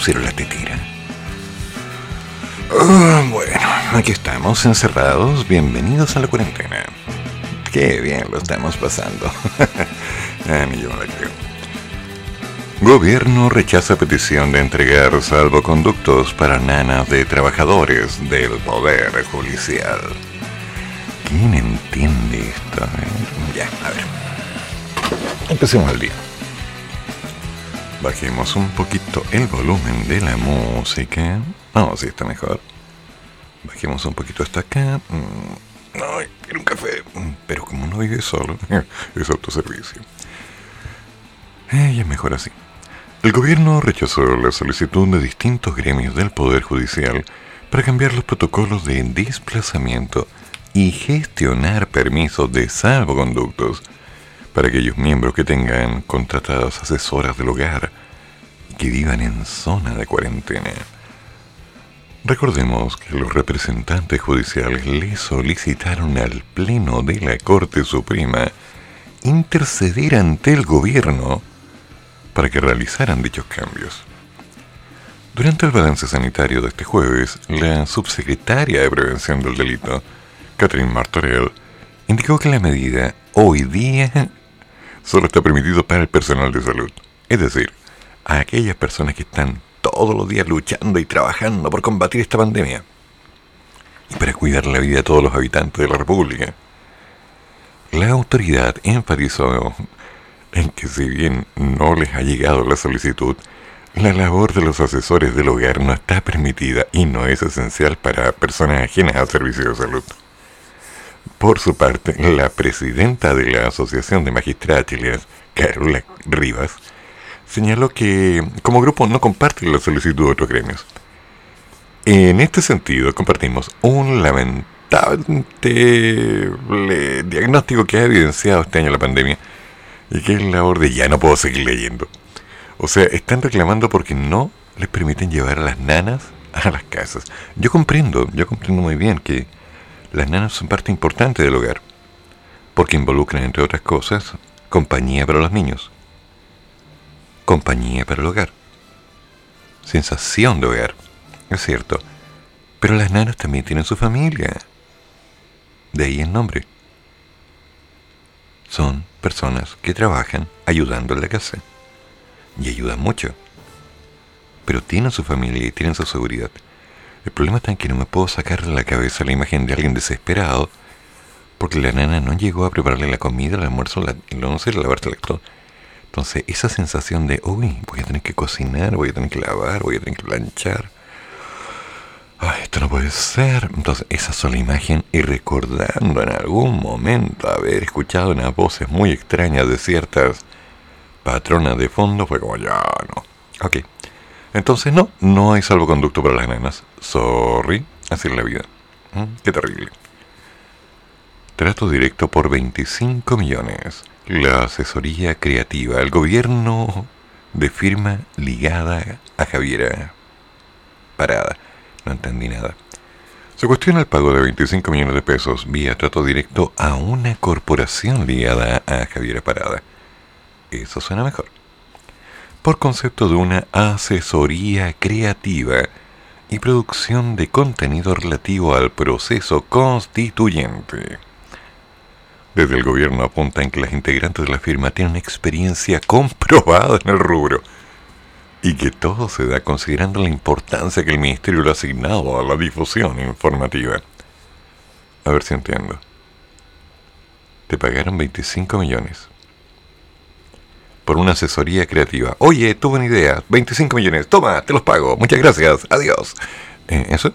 pusieron la tetera. Ah, bueno, aquí estamos encerrados. Bienvenidos a la cuarentena. Qué bien lo estamos pasando. a mí yo no la creo. Gobierno rechaza petición de entregar salvoconductos para nanas de trabajadores del Poder Judicial. ¿Quién entiende esto? Ya, a ver. Empecemos el día. Bajemos un poquito el volumen de la música. No, sí está mejor. Bajemos un poquito hasta acá. Mm, Ay, quiero un café. Mm, Pero como no vive solo, es autoservicio. Eh, es mejor así. El gobierno rechazó la solicitud de distintos gremios del Poder Judicial para cambiar los protocolos de desplazamiento y gestionar permisos de salvoconductos para aquellos miembros que tengan contratadas asesoras del hogar y que vivan en zona de cuarentena. Recordemos que los representantes judiciales le solicitaron al Pleno de la Corte Suprema interceder ante el gobierno para que realizaran dichos cambios. Durante el balance sanitario de este jueves, la subsecretaria de Prevención del Delito, Catherine Martorell, indicó que la medida hoy día solo está permitido para el personal de salud, es decir, a aquellas personas que están todos los días luchando y trabajando por combatir esta pandemia y para cuidar la vida de todos los habitantes de la República. La autoridad enfatizó en que si bien no les ha llegado la solicitud, la labor de los asesores del hogar no está permitida y no es esencial para personas ajenas al servicio de salud. Por su parte, la presidenta de la Asociación de Magistradas Chilenas, Carola Rivas, señaló que como grupo no comparten la solicitud de otros gremios. En este sentido, compartimos un lamentable diagnóstico que ha evidenciado este año la pandemia y que es la labor de ya no puedo seguir leyendo. O sea, están reclamando porque no les permiten llevar a las nanas a las casas. Yo comprendo, yo comprendo muy bien que las nanas son parte importante del hogar, porque involucran, entre otras cosas, compañía para los niños, compañía para el hogar, sensación de hogar, es cierto, pero las nanas también tienen su familia, de ahí el nombre. Son personas que trabajan ayudando en la casa, y ayudan mucho, pero tienen su familia y tienen su seguridad. El problema está en que no me puedo sacar de la cabeza la imagen de alguien desesperado porque la nana no llegó a prepararle la comida, el almuerzo, la, el once, lavarse el todo. Entonces, esa sensación de, uy, voy a tener que cocinar, voy a tener que lavar, voy a tener que planchar. Ay, esto no puede ser. Entonces, esa sola imagen y recordando en algún momento haber escuchado unas voces muy extrañas de ciertas patronas de fondo, fue como, ya no. Ok. Entonces, no, no hay salvoconducto para las nenas. Sorry, así es la vida. Mm, Qué terrible. Trato directo por 25 millones. La asesoría creativa, el gobierno de firma ligada a Javiera Parada. No entendí nada. Se cuestiona el pago de 25 millones de pesos vía trato directo a una corporación ligada a Javiera Parada. Eso suena mejor por concepto de una asesoría creativa y producción de contenido relativo al proceso constituyente. Desde el gobierno apuntan que las integrantes de la firma tienen experiencia comprobada en el rubro y que todo se da considerando la importancia que el ministerio le ha asignado a la difusión informativa. A ver si entiendo. Te pagaron 25 millones por una asesoría creativa. Oye, tuve una idea, 25 millones, toma, te los pago, muchas gracias, adiós. Eh, ¿Eso?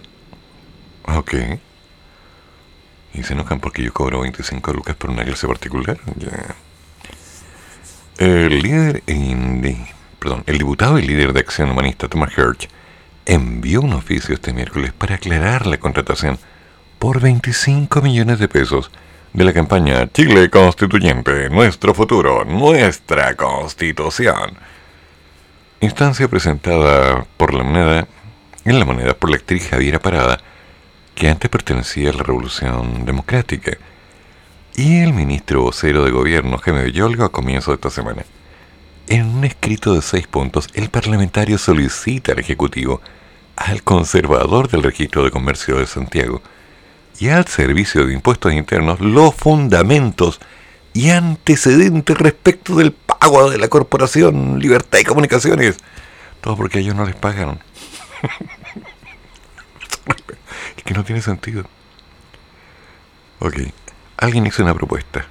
Ok. ¿Y se enojan porque yo cobro 25 lucas por una clase particular? Ya. El líder, perdón, el diputado y líder de Acción Humanista, Thomas Hirsch, envió un oficio este miércoles para aclarar la contratación por 25 millones de pesos de la campaña Chile Constituyente, nuestro futuro, nuestra constitución. Instancia presentada por la moneda, en la moneda por la actriz Javiera Parada, que antes pertenecía a la Revolución Democrática, y el ministro vocero de gobierno Jaime Villolga a comienzo de esta semana. En un escrito de seis puntos, el parlamentario solicita al Ejecutivo, al conservador del registro de comercio de Santiago y al Servicio de Impuestos Internos los fundamentos y antecedentes respecto del pago de la Corporación Libertad y Comunicaciones. Todo porque ellos no les pagaron. es que no tiene sentido. Ok, alguien hizo una propuesta.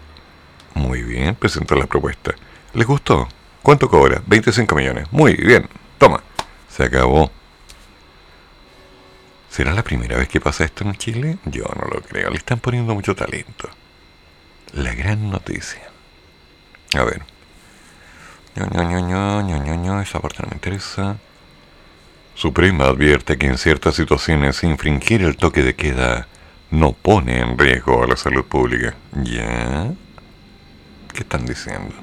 Muy bien, presentó la propuesta. ¿Les gustó? ¿Cuánto cobra? 25 millones. Muy bien, toma. Se acabó. ¿Será la primera vez que pasa esto en Chile? Yo no lo creo. Le están poniendo mucho talento. La gran noticia. A ver. ño, esa parte no me interesa. Suprema advierte que en ciertas situaciones infringir el toque de queda no pone en riesgo a la salud pública. ¿Ya? ¿Qué están diciendo?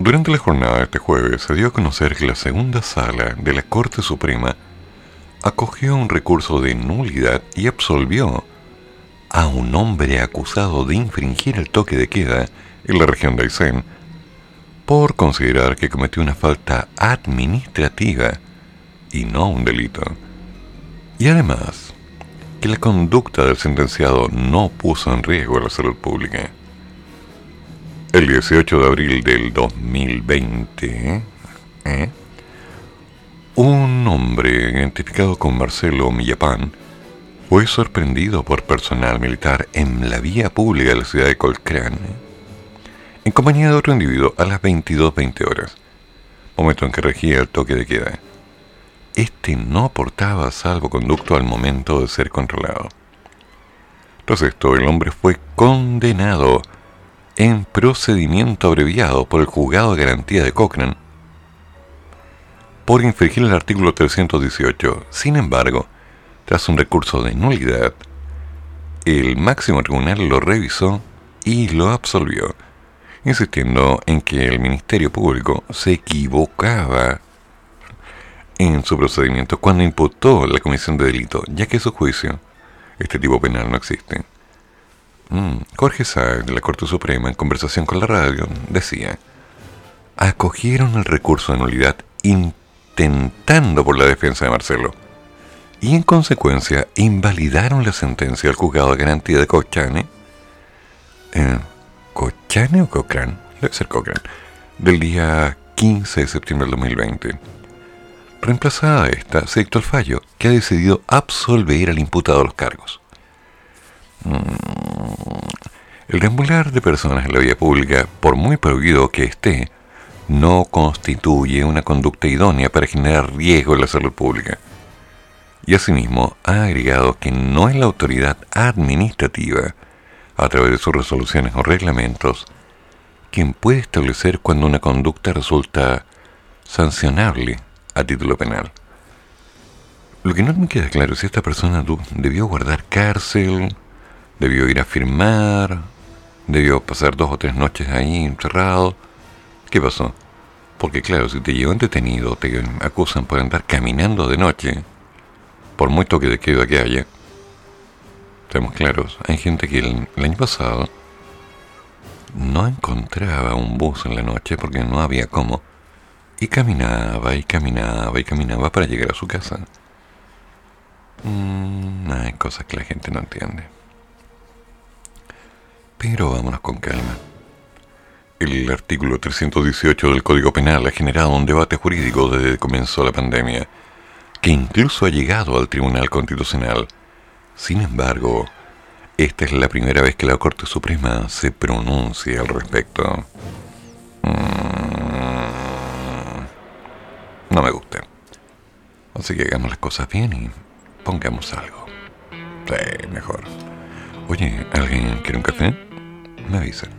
Durante la jornada de este jueves se dio a conocer que la segunda sala de la Corte Suprema acogió un recurso de nulidad y absolvió a un hombre acusado de infringir el toque de queda en la región de Aysén por considerar que cometió una falta administrativa y no un delito. Y además, que la conducta del sentenciado no puso en riesgo la salud pública. El 18 de abril del 2020, ¿eh? Un hombre identificado con Marcelo Millapán fue sorprendido por personal militar en la vía pública de la ciudad de Colcrane, en compañía de otro individuo a las 22.20 horas, momento en que regía el toque de queda. Este no portaba salvoconducto al momento de ser controlado. Tras esto, el hombre fue condenado en procedimiento abreviado por el juzgado de garantía de Cochrane por infringir el artículo 318. Sin embargo, tras un recurso de nulidad, el máximo tribunal lo revisó y lo absolvió, insistiendo en que el Ministerio Público se equivocaba en su procedimiento cuando imputó la comisión de delito, ya que su juicio, este tipo penal no existe. Mm, Jorge Sáenz, de la Corte Suprema, en conversación con la radio, decía, acogieron el recurso de nulidad intentando por la defensa de Marcelo y en consecuencia invalidaron la sentencia del juzgado de garantía de Cochane, eh, ¿Cochane o Cochrane? Debe ser Cochrane, del día 15 de septiembre del 2020. Reemplazada esta, se dictó el fallo, que ha decidido absolver al imputado los cargos. Mm. El deambular de personas en la vía pública, por muy prohibido que esté, no constituye una conducta idónea para generar riesgo en la salud pública. Y asimismo ha agregado que no es la autoridad administrativa, a través de sus resoluciones o reglamentos, quien puede establecer cuando una conducta resulta sancionable a título penal. Lo que no me queda claro es si esta persona debió guardar cárcel, debió ir a firmar, debió pasar dos o tres noches ahí encerrado. ¿Qué pasó? Porque claro, si te llevan detenido, te acusan por andar caminando de noche, por muy toque de queda que haya, estamos claros, hay gente que el, año pasado no encontraba un bus en la noche porque no había cómo, y caminaba y caminaba y caminaba para llegar a su casa. Mm, hay cosas que la gente no entiende. Pero vámonos con calma. El artículo 318 del Código Penal ha generado un debate jurídico desde que comenzó la pandemia, que incluso ha llegado al Tribunal Constitucional. Sin embargo, esta es la primera vez que la Corte Suprema se pronuncia al respecto. Mm, no me gusta. Así que hagamos las cosas bien y pongamos algo. Sí, mejor. Oye, ¿alguien quiere un café? me avisan.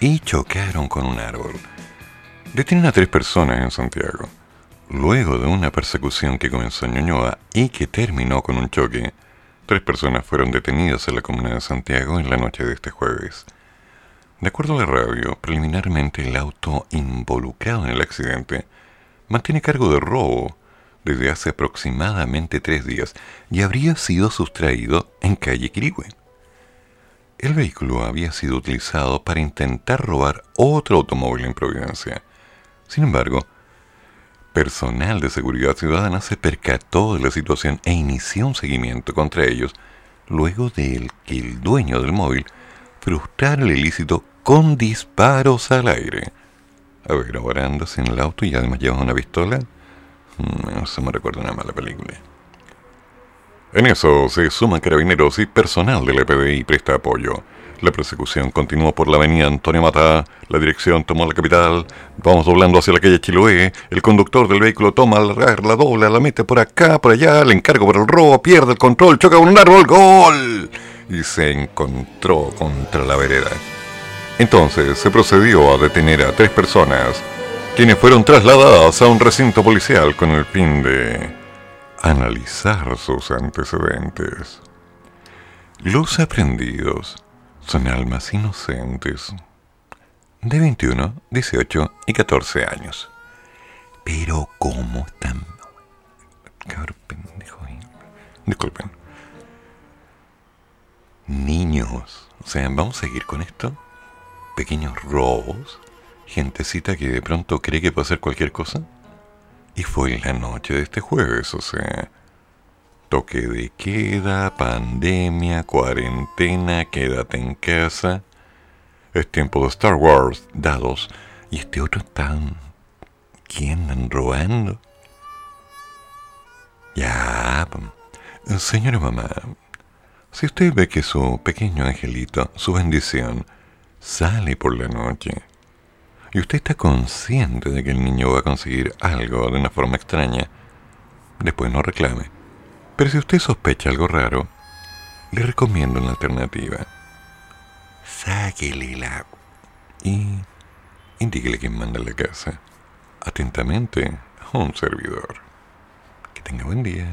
Y chocaron con un árbol. Detienen a tres personas en Santiago. Luego de una persecución que comenzó en Ñuñoa y que terminó con un choque, tres personas fueron detenidas en la comuna de Santiago en la noche de este jueves. De acuerdo a la radio, preliminarmente el auto involucrado en el accidente mantiene cargo de robo desde hace aproximadamente tres días y habría sido sustraído en calle Quirigüe. El vehículo había sido utilizado para intentar robar otro automóvil en Providencia. Sin embargo, personal de seguridad ciudadana se percató de la situación e inició un seguimiento contra ellos luego de que el dueño del móvil frustrara el ilícito con disparos al aire. A ver, ahora andas en el auto y además llevas una pistola. Mm, se me recuerda una mala película. En eso se suman carabineros y personal del EPDI presta apoyo. La persecución continuó por la avenida Antonio Mata, la dirección tomó la capital, vamos doblando hacia la calle Chiloé, el conductor del vehículo toma la, la dobla, la mete por acá, por allá, le encargo por el robo, pierde el control, choca un árbol, ¡gol! Y se encontró contra la vereda. Entonces se procedió a detener a tres personas, quienes fueron trasladadas a un recinto policial con el fin de analizar sus antecedentes. Los aprendidos son almas inocentes de 21, 18 y 14 años. Pero ¿cómo están? Cabrón pendejo. Disculpen. Niños. O sea, vamos a seguir con esto. Pequeños robos. Gentecita que de pronto cree que puede hacer cualquier cosa. Y fue la noche de este jueves, o sea, toque de queda, pandemia, cuarentena, quédate en casa. Es tiempo de Star Wars, dados. Y este otro tan... ¿Quién andan robando? Ya, señora mamá, si usted ve que su pequeño angelito, su bendición, sale por la noche y usted está consciente de que el niño va a conseguir algo de una forma extraña, después no reclame. Pero si usted sospecha algo raro, le recomiendo una alternativa. Sáquele la... y indíquele quién manda la casa. Atentamente, un servidor. Que tenga buen día.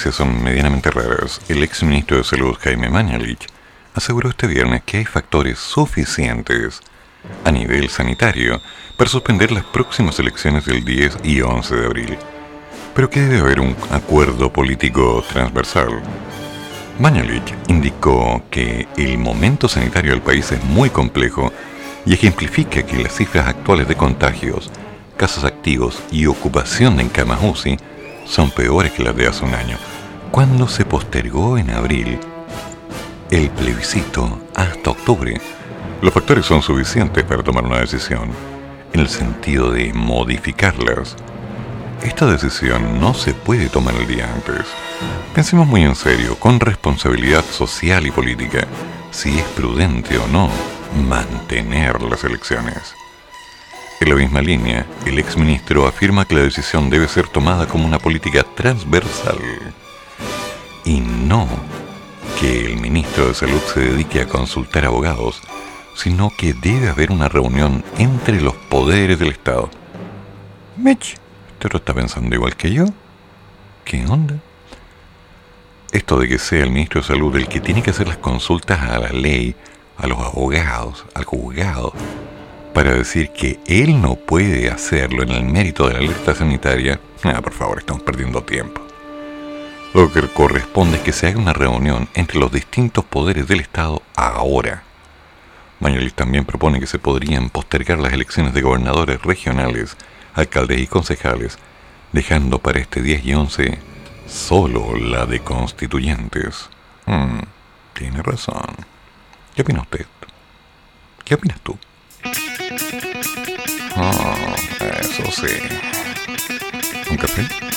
Noticias son medianamente raras. El ex ministro de Salud, Jaime Mañalich, aseguró este viernes que hay factores suficientes a nivel sanitario para suspender las próximas elecciones del 10 y 11 de abril, pero que debe haber un acuerdo político transversal. Mañalich indicó que el momento sanitario del país es muy complejo y ejemplifica que las cifras actuales de contagios, casos activos y ocupación en camas UCI son peores que las de hace un año, cuando se postergó en abril el plebiscito hasta octubre. Los factores son suficientes para tomar una decisión, en el sentido de modificarlas. Esta decisión no se puede tomar el día antes. Pensemos muy en serio, con responsabilidad social y política, si es prudente o no mantener las elecciones. En la misma línea, el exministro afirma que la decisión debe ser tomada como una política transversal y no que el ministro de Salud se dedique a consultar abogados, sino que debe haber una reunión entre los poderes del Estado. Mitch, ¿usted lo está pensando igual que yo? ¿Qué onda? Esto de que sea el ministro de Salud el que tiene que hacer las consultas a la ley, a los abogados, al juzgado, para decir que él no puede hacerlo en el mérito de la alerta sanitaria, ah, por favor, estamos perdiendo tiempo. Lo que corresponde es que se haga una reunión entre los distintos poderes del Estado ahora. Mañalich también propone que se podrían postergar las elecciones de gobernadores regionales, alcaldes y concejales, dejando para este 10 y 11 solo la de constituyentes. Hmm, tiene razón. ¿Qué opina usted? ¿Qué opinas tú? Ah, eso sí. ¿Un café?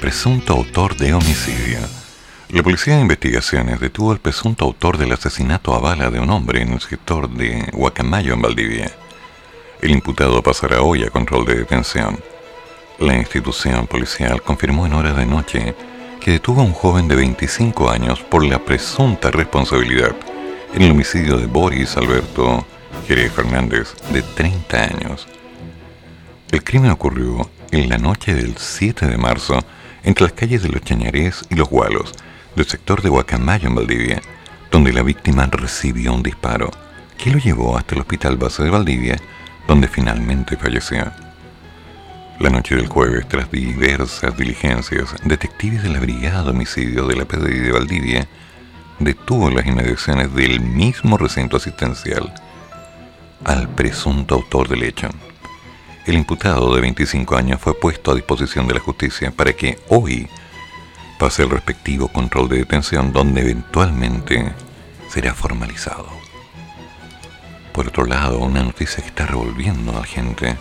Presunto autor de homicidio. La policía de investigaciones detuvo al presunto autor del asesinato a bala de un hombre en el sector de Huacamayo en Valdivia. El imputado pasará hoy a control de detención. La institución policial confirmó en horas de noche que detuvo a un joven de 25 años por la presunta responsabilidad en el homicidio de Boris Alberto Jerez Fernández, de 30 años. El crimen ocurrió en la noche del 7 de marzo entre las calles de Los Chañarés y Los Gualos, del sector de Guacamayo en Valdivia, donde la víctima recibió un disparo que lo llevó hasta el hospital base de Valdivia, donde finalmente falleció. La noche del jueves, tras diversas diligencias, detectives de la Brigada de Homicidio de la PDI de Valdivia detuvo las inmediaciones del mismo recinto asistencial al presunto autor del hecho. El imputado de 25 años fue puesto a disposición de la justicia para que hoy pase el respectivo control de detención donde eventualmente será formalizado. Por otro lado, una noticia que está revolviendo a la gente.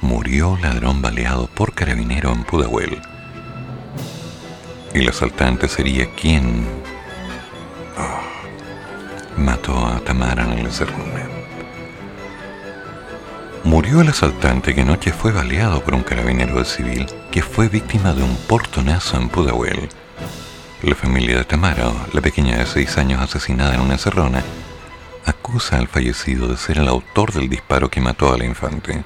Murió ladrón baleado por carabinero en Pudahuel. El asaltante sería quien ah, mató a Tamara en el encerrone. Murió el asaltante que anoche fue baleado por un carabinero de civil que fue víctima de un portonazo en Pudahuel. La familia de Tamara, la pequeña de seis años asesinada en una encerrona, acusa al fallecido de ser el autor del disparo que mató a la infante.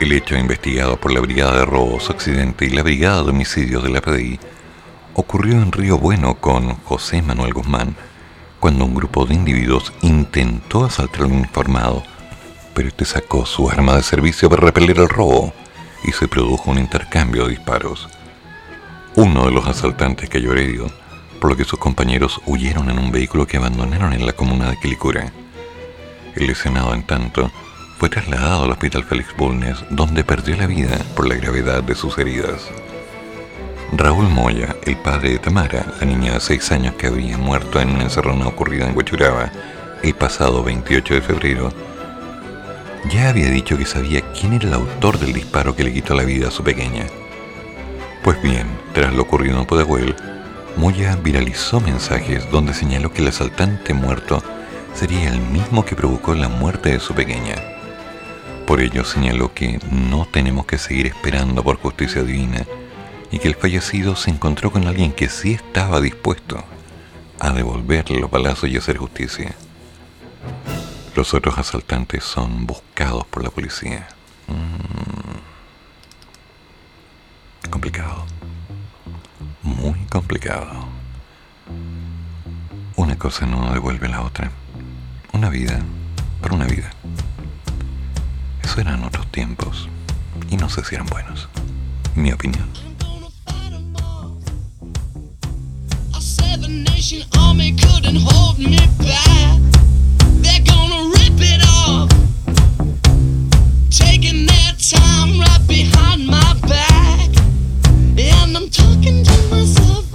El hecho investigado por la Brigada de Robos Occidente y la Brigada de Homicidios de la PDI ocurrió en Río Bueno con José Manuel Guzmán, cuando un grupo de individuos intentó asaltar un informado pero este sacó su arma de servicio para repeler el robo y se produjo un intercambio de disparos. Uno de los asaltantes cayó herido, por lo que sus compañeros huyeron en un vehículo que abandonaron en la comuna de Quilicura. El lesionado, en tanto, fue trasladado al Hospital Félix Bulnes, donde perdió la vida por la gravedad de sus heridas. Raúl Moya, el padre de Tamara, la niña de 6 años que había muerto en una encerrona ocurrida en Huachuraba el pasado 28 de febrero, ya había dicho que sabía quién era el autor del disparo que le quitó la vida a su pequeña. Pues bien, tras lo ocurrido en Pudahuel, Moya viralizó mensajes donde señaló que el asaltante muerto sería el mismo que provocó la muerte de su pequeña. Por ello señaló que no tenemos que seguir esperando por justicia divina y que el fallecido se encontró con alguien que sí estaba dispuesto a devolverle los balazos y hacer justicia. Los otros asaltantes son buscados por la policía. Mm. Complicado. Muy complicado. Una cosa no devuelve la otra. Una vida por una vida. Eso eran otros tiempos. Y no sé si eran buenos. Mi opinión. And I'm talking to myself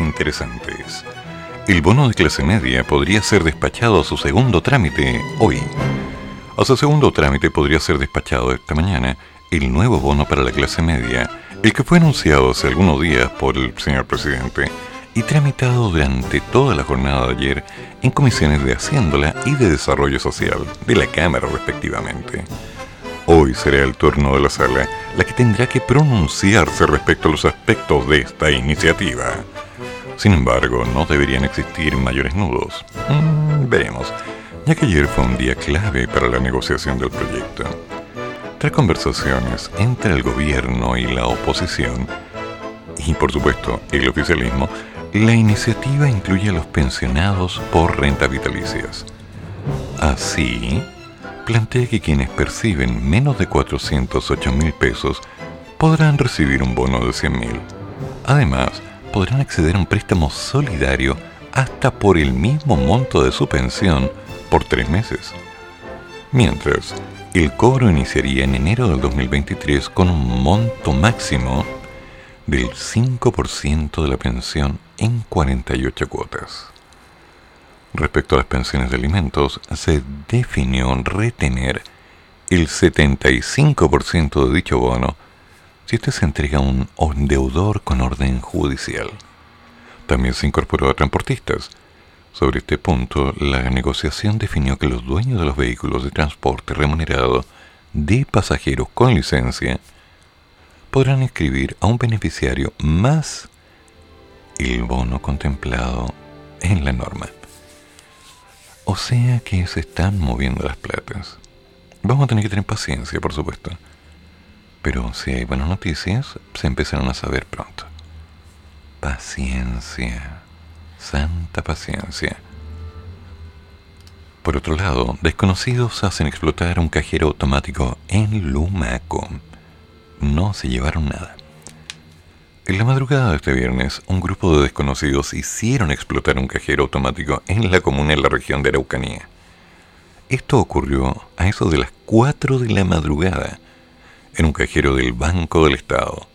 interesantes. El bono de clase media podría ser despachado a su segundo trámite hoy. A su segundo trámite podría ser despachado esta mañana el nuevo bono para la clase media, el que fue anunciado hace algunos días por el señor presidente y tramitado durante toda la jornada de ayer en comisiones de Haciéndola y de Desarrollo Social de la Cámara respectivamente. Hoy será el turno de la sala la que tendrá que pronunciarse respecto a los aspectos de esta iniciativa. Sin embargo, no deberían existir mayores nudos. Mm, veremos, ya que ayer fue un día clave para la negociación del proyecto. Tras conversaciones entre el gobierno y la oposición, y por supuesto el oficialismo, la iniciativa incluye a los pensionados por renta vitalicias. Así, plantea que quienes perciben menos de 408 mil pesos podrán recibir un bono de 100 mil. Además, podrán acceder a un préstamo solidario hasta por el mismo monto de su pensión por tres meses. Mientras, el cobro iniciaría en enero del 2023 con un monto máximo del 5% de la pensión en 48 cuotas. Respecto a las pensiones de alimentos, se definió retener el 75% de dicho bono si este se entrega a un deudor con orden judicial. También se incorporó a transportistas. Sobre este punto, la negociación definió que los dueños de los vehículos de transporte remunerado de pasajeros con licencia podrán inscribir a un beneficiario más el bono contemplado en la norma. O sea que se están moviendo las platas. Vamos a tener que tener paciencia, por supuesto. Pero si hay buenas noticias, se empezarán a saber pronto. Paciencia, santa paciencia. Por otro lado, desconocidos hacen explotar un cajero automático en Lumaco. No se llevaron nada. En la madrugada de este viernes, un grupo de desconocidos hicieron explotar un cajero automático en la comuna en la región de Araucanía. Esto ocurrió a eso de las 4 de la madrugada en un cajero del Banco del Estado.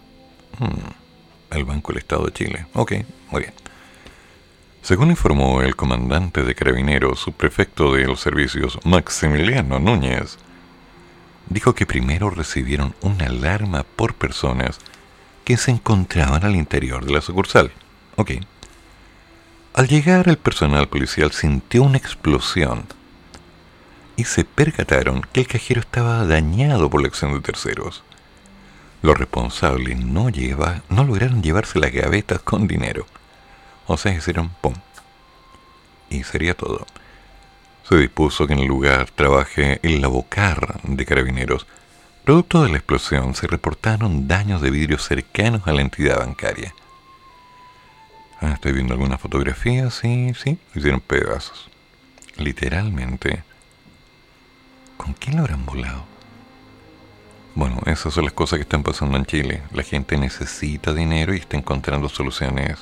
Hmm, el Banco del Estado de Chile. Ok, muy bien. Según informó el comandante de carabineros, subprefecto de los servicios, Maximiliano Núñez, dijo que primero recibieron una alarma por personas que se encontraban al interior de la sucursal. Ok. Al llegar el personal policial sintió una explosión y se percataron que el cajero estaba dañado por la acción de terceros. Los responsables no, lleva, no lograron llevarse las gavetas con dinero. O sea, hicieron ¡pum! Y sería todo. Se dispuso que en el lugar trabaje el lavocar de carabineros. Producto de la explosión se reportaron daños de vidrio cercanos a la entidad bancaria. Ah, estoy viendo algunas fotografías, sí, sí, hicieron pedazos. Literalmente ¿Con quién lo habrán volado? Bueno, esas son las cosas que están pasando en Chile. La gente necesita dinero y está encontrando soluciones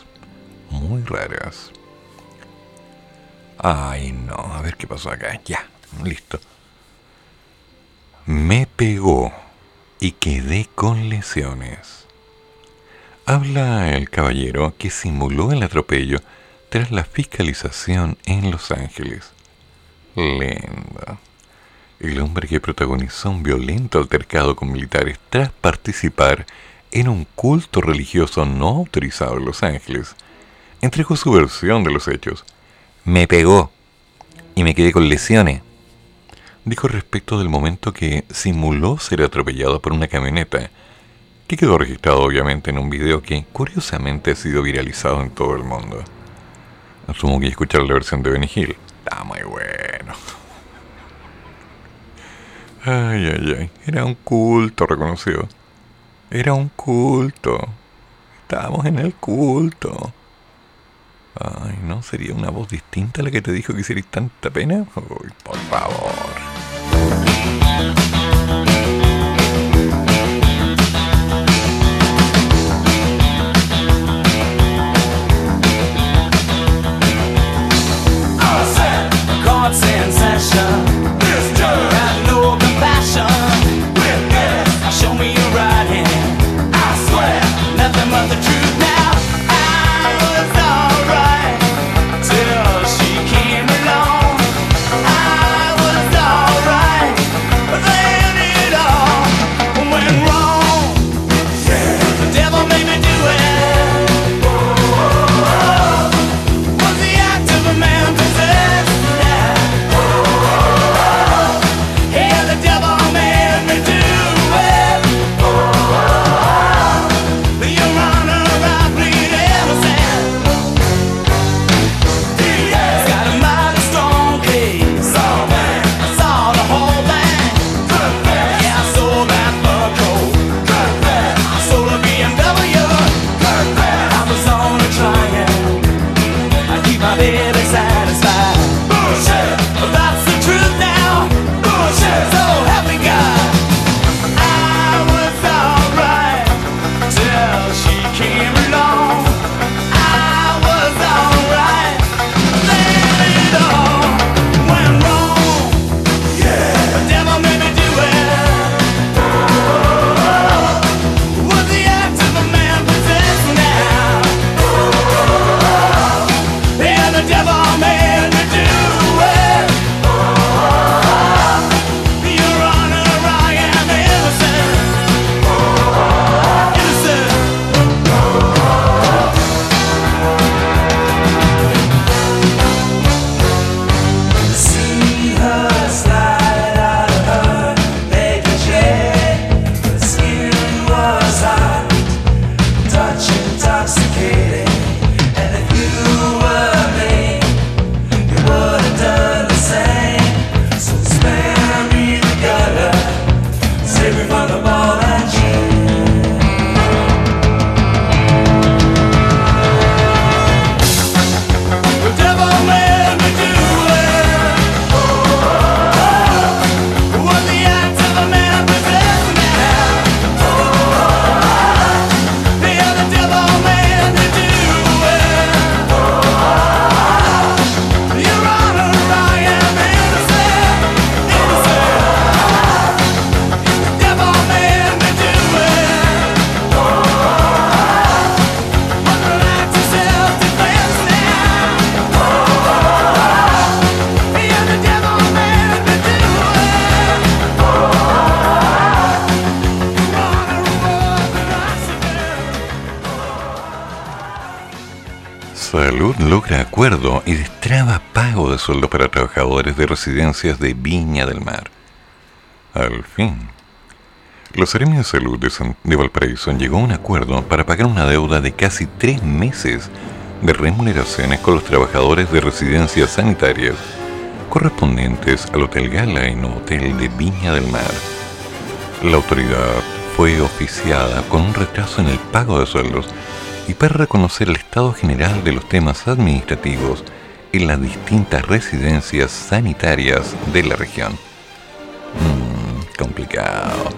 muy raras. Ay, no, a ver qué pasó acá. Ya, listo. Me pegó y quedé con lesiones. Habla el caballero que simuló el atropello tras la fiscalización en Los Ángeles. Lenda el hombre que protagonizó un violento altercado con militares tras participar en un culto religioso no autorizado en Los Ángeles, entregó su versión de los hechos. Me pegó y me quedé con lesiones. Dijo respecto del momento que simuló ser atropellado por una camioneta, que quedó registrado obviamente en un video que curiosamente ha sido viralizado en todo el mundo. Asumo que escuchar la versión de Benny Hill. Está muy bueno. Ay, ay, ay. Era un culto, reconoció. Era un culto. Estábamos en el culto. Ay, ¿no? ¿Sería una voz distinta la que te dijo que hicierais tanta pena? Uy, por favor. Trabajadores de residencias de Viña del Mar. Al fin. Los Seremi de Salud de, Valparaíso llegó a un acuerdo para pagar una deuda de casi tres meses de remuneraciones con los trabajadores de residencias sanitarias correspondientes al Hotel Gala y no Hotel de Viña del Mar. La autoridad fue oficiada con un retraso en el pago de sueldos y para reconocer el estado general de los temas administrativos en las distintas residencias sanitarias de la región. Mmm, complicado.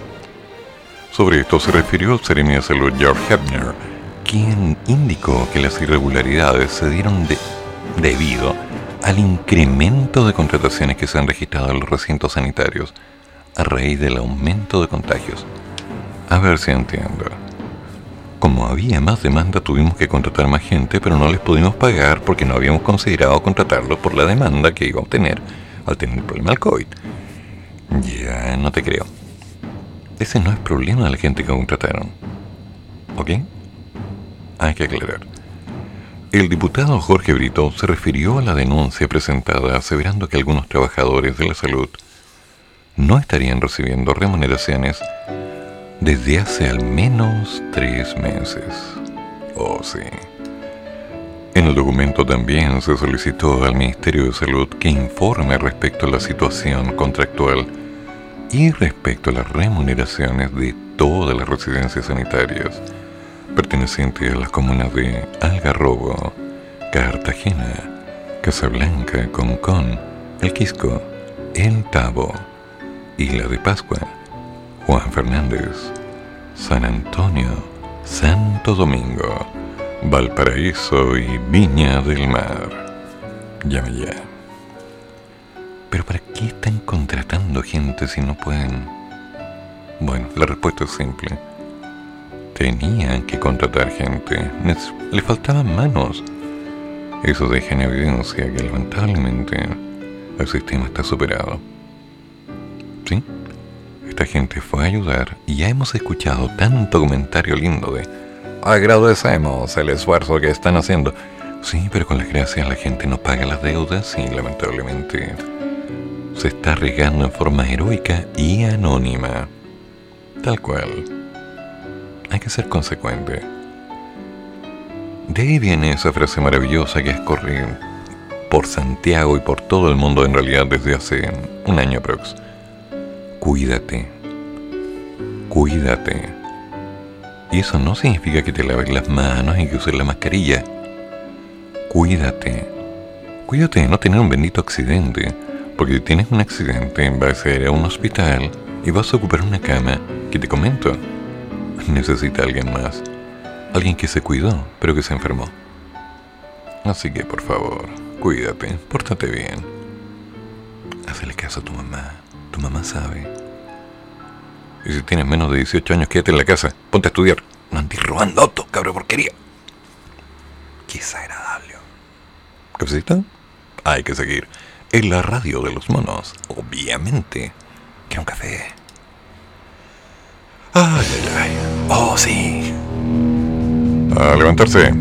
Sobre esto se refirió el Seremi de Salud George Hebner, quien indicó que las irregularidades se dieron debido al incremento de contrataciones que se han registrado en los recintos sanitarios a raíz del aumento de contagios. A ver si entiendo. Como había más demanda tuvimos que contratar más gente, pero no les pudimos pagar porque no habíamos considerado contratarlos por la demanda que iba a obtener al tener el problema del COVID. Ya, no te creo. Ese no es problema de la gente que contrataron. ¿Ok? Hay que aclarar. El diputado Jorge Brito se refirió a la denuncia presentada aseverando que algunos trabajadores de la salud no estarían recibiendo remuneraciones desde hace al menos tres meses. Oh, sí. En el documento también se solicitó al Ministerio de Salud que informe respecto a la situación contractual y respecto a las remuneraciones de todas las residencias sanitarias pertenecientes a las comunas de Algarrobo, Cartagena, Casablanca, Concón, El Quisco, El Tabo, Isla de Pascua, Juan Fernández, San Antonio, Santo Domingo, Valparaíso y Viña del Mar. Llame ya. Pero ¿para qué están contratando gente si no pueden? Bueno, la respuesta es simple. Tenían que contratar gente. Le faltaban manos. Eso deja en evidencia que lamentablemente el sistema está superado. Esta gente fue a ayudar y ya hemos escuchado tanto comentario lindo de agradecemos el esfuerzo que están haciendo. Sí, pero con las gracias la gente no paga las deudas y lamentablemente se está arriesgando en forma heroica y anónima. Tal cual. Hay que ser consecuente. De ahí viene esa frase maravillosa que es por Santiago y por todo el mundo en realidad desde hace un año aprox cuídate. Cuídate. Y eso no significa que te laves las manos y que uses la mascarilla. Cuídate. Cuídate de no tener un bendito accidente, porque si tienes un accidente vas a ir a un hospital y vas a ocupar una cama que te comento. Necesita alguien más. Alguien que se cuidó, pero que se enfermó. Así que por favor, cuídate, pórtate bien. Hazle caso a tu mamá. Tu mamá sabe. Y si tienes menos de 18 años, quédate en la casa. Ponte a estudiar. No andes robando autos, cabrón, porquería. Qué desagradable. ¿Cafecita? Hay que seguir. En la radio de los monos, obviamente. Quiero un café. Ay, ay, ay. Oh, sí. A levantarse.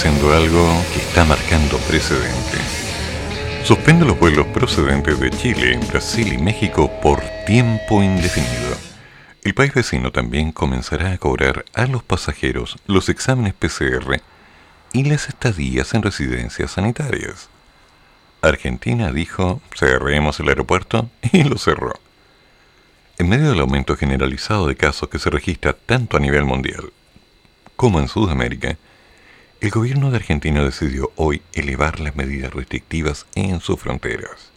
Haciendo algo que está marcando precedente. Suspende los vuelos procedentes de Chile, Brasil y México por tiempo indefinido. El país vecino también comenzará a cobrar a los pasajeros los exámenes PCR y las estadías en residencias sanitarias. Argentina dijo, cerremos el aeropuerto y lo cerró. En medio del aumento generalizado de casos que se registra tanto a nivel mundial como en Sudamérica, el gobierno de Argentina decidió hoy elevar las medidas restrictivas en sus fronteras.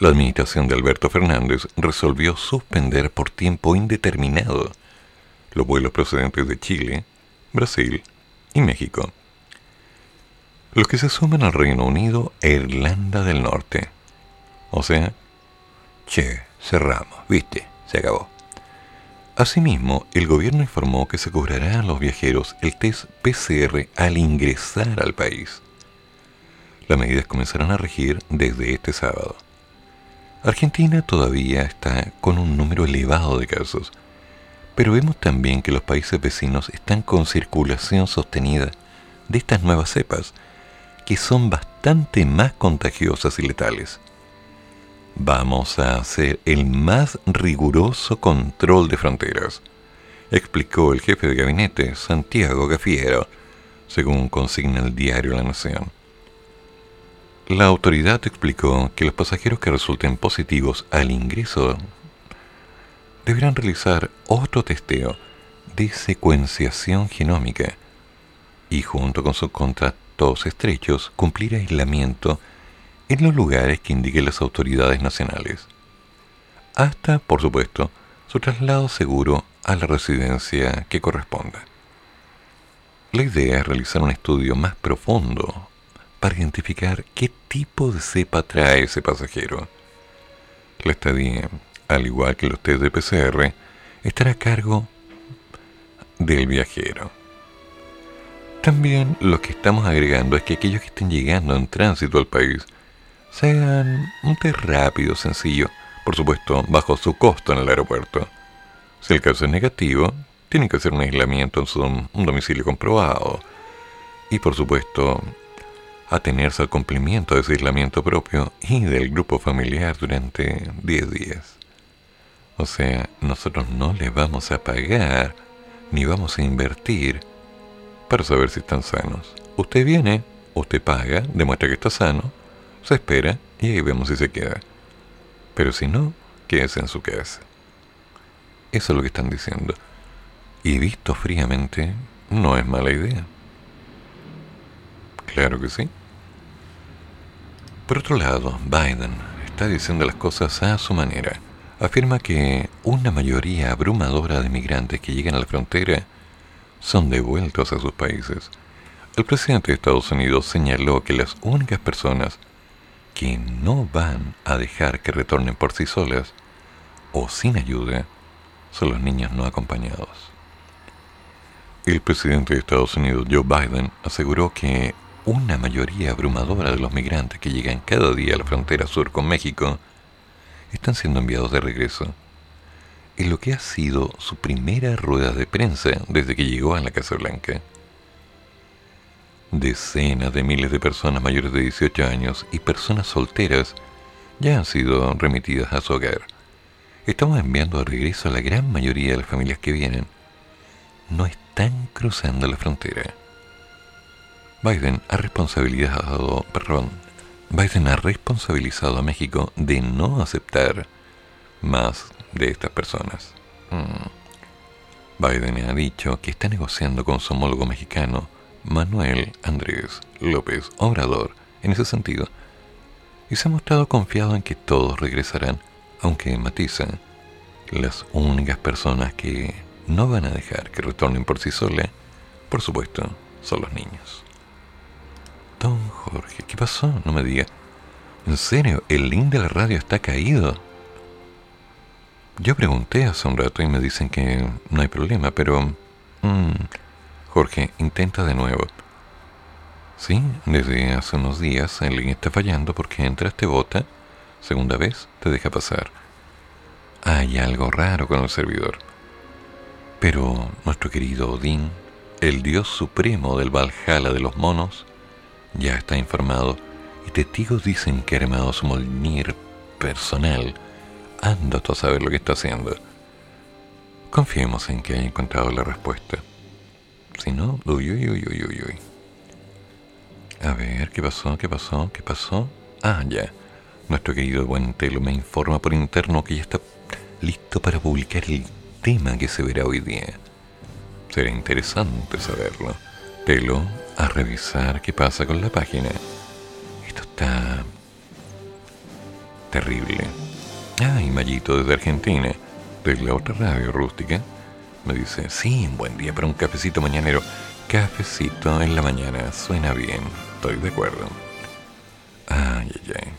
La administración de Alberto Fernández resolvió suspender por tiempo indeterminado los vuelos procedentes de Chile, Brasil y México. Los que se suman al Reino Unido e Irlanda del Norte. O sea, che, cerramos, viste, se acabó. Asimismo, el gobierno informó que se cobrará a los viajeros el test PCR al ingresar al país. Las medidas comenzarán a regir desde este sábado. Argentina todavía está con un número elevado de casos, pero vemos también que los países vecinos están con circulación sostenida de estas nuevas cepas, que son bastante más contagiosas y letales vamos a hacer el más riguroso control de fronteras, explicó el jefe de gabinete, Santiago Gafiero, según consigna el diario La Nación. La autoridad explicó que los pasajeros que resulten positivos al ingreso deberán realizar otro testeo de secuenciación genómica y junto con sus contactos estrechos cumplir aislamiento en los lugares que indiquen las autoridades nacionales, hasta, por supuesto, su traslado seguro a la residencia que corresponda. La idea es realizar un estudio más profundo para identificar qué tipo de cepa trae ese pasajero. La estadía, al igual que los test de PCR, estará a cargo del viajero. También lo que estamos agregando es que aquellos que estén llegando en tránsito al país sean un test rápido, sencillo, por supuesto, bajo su costo en el aeropuerto. Si el caso es negativo, tienen que hacer un aislamiento en su un domicilio comprobado. Y por supuesto, atenerse al cumplimiento de ese aislamiento propio y del grupo familiar durante 10 días. O sea, nosotros no les vamos a pagar ni vamos a invertir para saber si están sanos. Usted viene, usted paga, demuestra que está sano se espera y ahí vemos si se queda. Pero si no, quédese en su casa. Eso es lo que están diciendo. Y visto fríamente, no es mala idea. Claro que sí. Por otro lado, Biden está diciendo las cosas a su manera. Afirma que una mayoría abrumadora de migrantes que llegan a la frontera son devueltos a sus países. El presidente de Estados Unidos señaló que las únicas personas que no van a dejar que retornen por sí solas o sin ayuda son los niños no acompañados. El presidente de Estados Unidos, Joe Biden, aseguró que una mayoría abrumadora de los migrantes que llegan cada día a la frontera sur con México están siendo enviados de regreso en lo que ha sido su primera rueda de prensa desde que llegó a la Casa Blanca. Decenas de miles de personas mayores de 18 años y personas solteras ya han sido remitidas a su hogar. Estamos enviando de regreso a la gran mayoría de las familias que vienen. No están cruzando la frontera. Biden ha responsabilizado, perdón, Biden ha responsabilizado a México de no aceptar más de estas personas. Mm. Biden ha dicho que está negociando con su homólogo mexicano Manuel Andrés López Obrador en ese sentido y se ha mostrado confiado en que todos regresarán, aunque matizan, las únicas personas que no van a dejar que retornen por sí solas, por supuesto, son los niños. Don Jorge, ¿qué pasó? No me diga. ¿En serio? ¿El link de la radio está caído? Yo pregunté hace un rato y me dicen que no hay problema, pero... Mmm, Jorge, intenta de nuevo. Sí, desde hace unos días el link está fallando porque entras, te bota, segunda vez te deja pasar. Hay algo raro con el servidor. Pero nuestro querido Odín el dios supremo del Valhalla de los monos, ya está informado y testigos dicen que ha armado su Molnir personal. Anda a saber lo que está haciendo. Confiemos en que haya encontrado la respuesta. Si no, uy, uy, uy, uy, uy, uy. A ver, ¿qué pasó? ¿Qué pasó? ¿Qué pasó? Ah, ya. Nuestro querido buen Telo me informa por interno que ya está listo para publicar el tema que se verá hoy día. Será interesante saberlo. Telo, a revisar qué pasa con la página. Esto está terrible. Ah, y Mayito desde Argentina, desde la otra radio rústica, me dice, sí, buen día para un cafecito mañanero. Cafecito en la mañana, suena bien, estoy de acuerdo. Ay, ay, ay.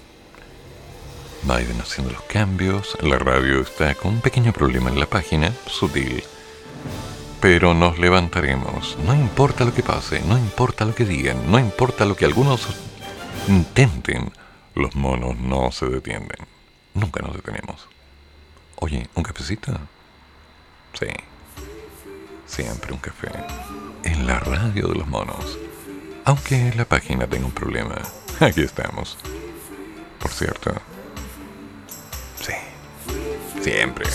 Biden haciendo los cambios, la radio está con un pequeño problema en la página, sutil. Pero nos levantaremos, no importa lo que pase, no importa lo que digan, no importa lo que algunos intenten, los monos no se detienen. Nunca nos detenemos. Oye, ¿un cafecito? Sí. Siempre un café. En la radio de los monos. Aunque la página tenga un problema. Aquí estamos. Por cierto. Sí. Siempre.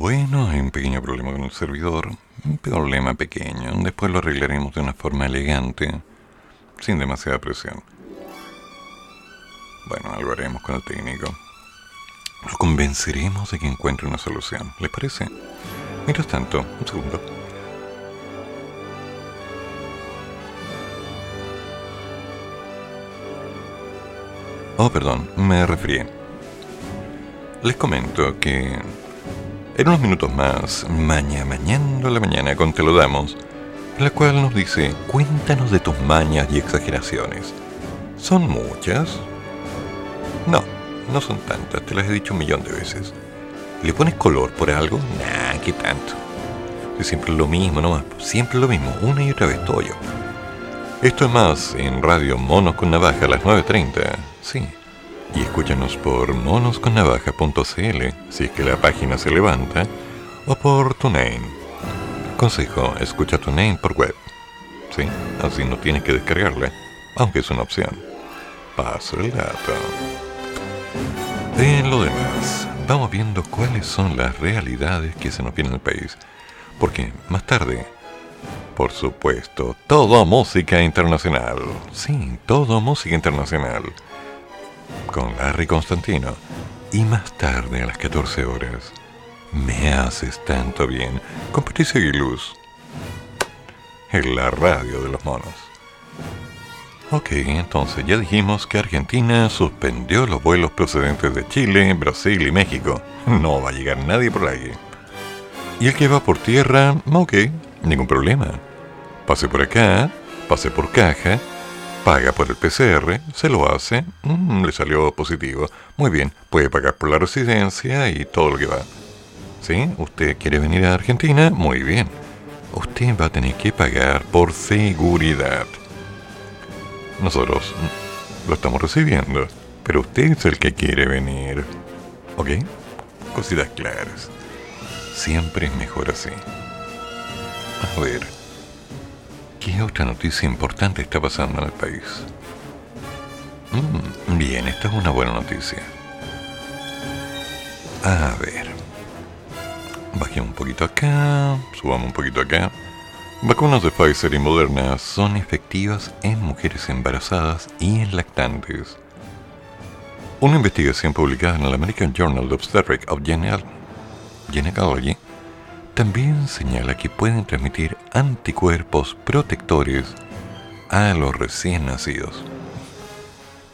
Bueno, hay un pequeño problema con el servidor. Un problema pequeño. Después lo arreglaremos de una forma elegante, sin demasiada presión. Bueno, algo haremos con el técnico. Lo convenceremos de que encuentre una solución. ¿Les parece? Mientras tanto, un segundo. Oh, perdón, me referí. Les comento que en unos minutos más, mañana, mañana la mañana, con Te lo damos, en la cual nos dice, cuéntanos de tus mañas y exageraciones. ¿Son muchas? No, no son tantas, te las he dicho un millón de veces. ¿Le pones color por algo? Nah, ¿qué tanto? Es siempre lo mismo, no Siempre lo mismo, una y otra vez todo yo. Esto es más en Radio Monos con Navaja a las 9.30. Sí. Y escúchanos por monosconnavaja.cl si es que la página se levanta, o por TuneIn. Consejo, escucha TuneIn por web. Sí, así no tienes que descargarla, aunque es una opción. Paso el dato. En lo demás, vamos viendo cuáles son las realidades que se nos vienen el país. Porque más tarde, por supuesto, todo música internacional. Sí, todo música internacional. Con Larry Constantino. Y más tarde, a las 14 horas, me haces tanto bien con Patricia Aguiluz. En la radio de los monos. Ok, entonces ya dijimos que Argentina suspendió los vuelos procedentes de Chile, Brasil y México. No va a llegar nadie por ahí. Y el que va por tierra, ok, ningún problema. Pase por acá, pase por caja, paga por el PCR, se lo hace, mm, le salió positivo. Muy bien, puede pagar por la residencia y todo lo que va. ¿Sí? ¿Usted quiere venir a Argentina? Muy bien. Usted va a tener que pagar por seguridad. Nosotros lo estamos recibiendo, pero usted es el que quiere venir. ¿Ok? Cositas claras. Siempre es mejor así. A ver, ¿qué otra noticia importante está pasando en el país? Mm, bien, esta es una buena noticia. A ver. Bajemos un poquito acá, subamos un poquito acá. Vacunas de Pfizer y Moderna son efectivas en mujeres embarazadas y en lactantes. Una investigación publicada en el American Journal of Obstetrics of Gynecology también señala que pueden transmitir anticuerpos protectores a los recién nacidos.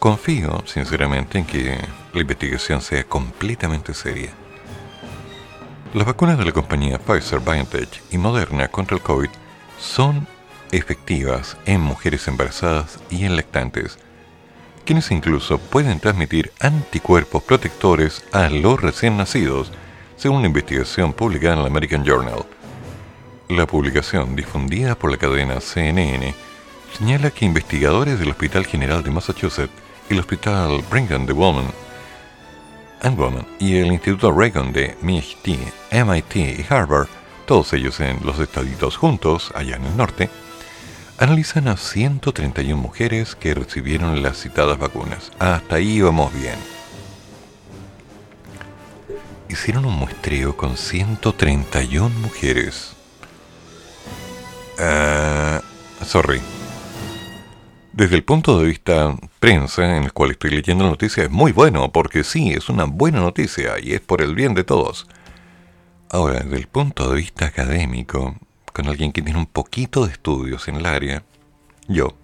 Confío, sinceramente, en que la investigación sea completamente seria. Las vacunas de la compañía Pfizer BioNTech y Moderna contra el COVID son efectivas en mujeres embarazadas y en lactantes, quienes incluso pueden transmitir anticuerpos protectores a los recién nacidos, según una investigación publicada en el American Journal. La publicación, difundida por la cadena CNN, señala que investigadores del Hospital General de Massachusetts el Hospital Brigham de Woman and Woman y el Instituto Reagan de MIT, MIT y Harvard todos ellos en los estaditos juntos, allá en el norte, analizan a 131 mujeres que recibieron las citadas vacunas. Hasta ahí vamos bien. Hicieron un muestreo con 131 mujeres. Uh, sorry. Desde el punto de vista prensa en el cual estoy leyendo la noticia es muy bueno, porque sí, es una buena noticia y es por el bien de todos. Ahora, desde el punto de vista académico, con alguien que tiene un poquito de estudios en el área, yo,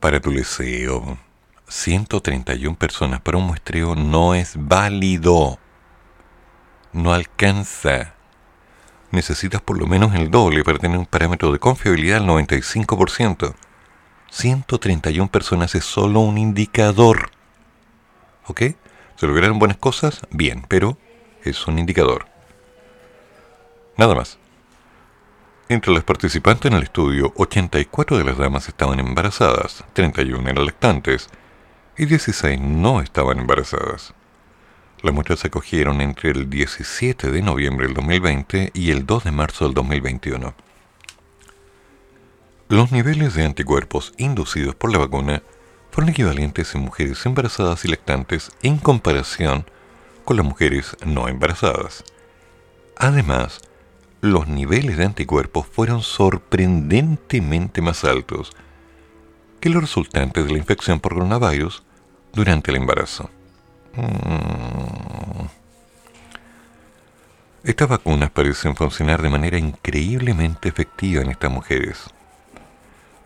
para tu liceo, 131 personas para un muestreo no es válido. No alcanza. Necesitas por lo menos el doble para tener un parámetro de confiabilidad al 95%. 131 personas es solo un indicador. ¿Ok? ¿Se lograron buenas cosas? Bien, pero es un indicador. Nada más. Entre los participantes en el estudio, 84 de las damas estaban embarazadas, 31 eran lactantes y 16 no estaban embarazadas. Las muestras se cogieron entre el 17 de noviembre del 2020 y el 2 de marzo del 2021. Los niveles de anticuerpos inducidos por la vacuna fueron equivalentes en mujeres embarazadas y lactantes en comparación con las mujeres no embarazadas. Además, los niveles de anticuerpos fueron sorprendentemente más altos que los resultantes de la infección por coronavirus durante el embarazo. Mm. Estas vacunas parecen funcionar de manera increíblemente efectiva en estas mujeres,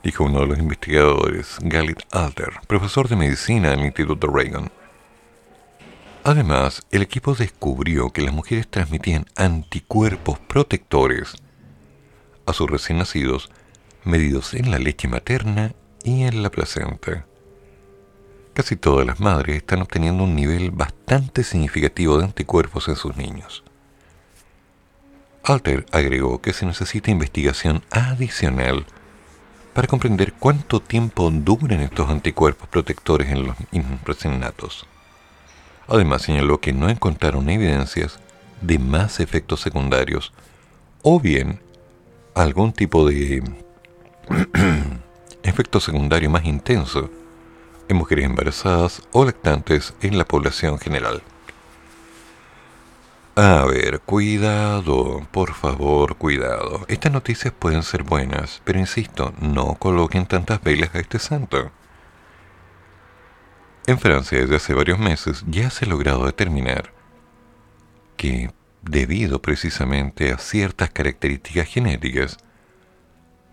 dijo uno de los investigadores, Galit Alter, profesor de medicina del Instituto Reagan. Además, el equipo descubrió que las mujeres transmitían anticuerpos protectores a sus recién nacidos medidos en la leche materna y en la placenta. Casi todas las madres están obteniendo un nivel bastante significativo de anticuerpos en sus niños. Alter agregó que se necesita investigación adicional para comprender cuánto tiempo duran estos anticuerpos protectores en los recién natos. Además señaló que no encontraron evidencias de más efectos secundarios o bien algún tipo de efecto secundario más intenso en mujeres embarazadas o lactantes en la población general. A ver, cuidado, por favor, cuidado. Estas noticias pueden ser buenas, pero insisto, no coloquen tantas velas a este santo. En Francia desde hace varios meses ya se ha logrado determinar que, debido precisamente a ciertas características genéticas,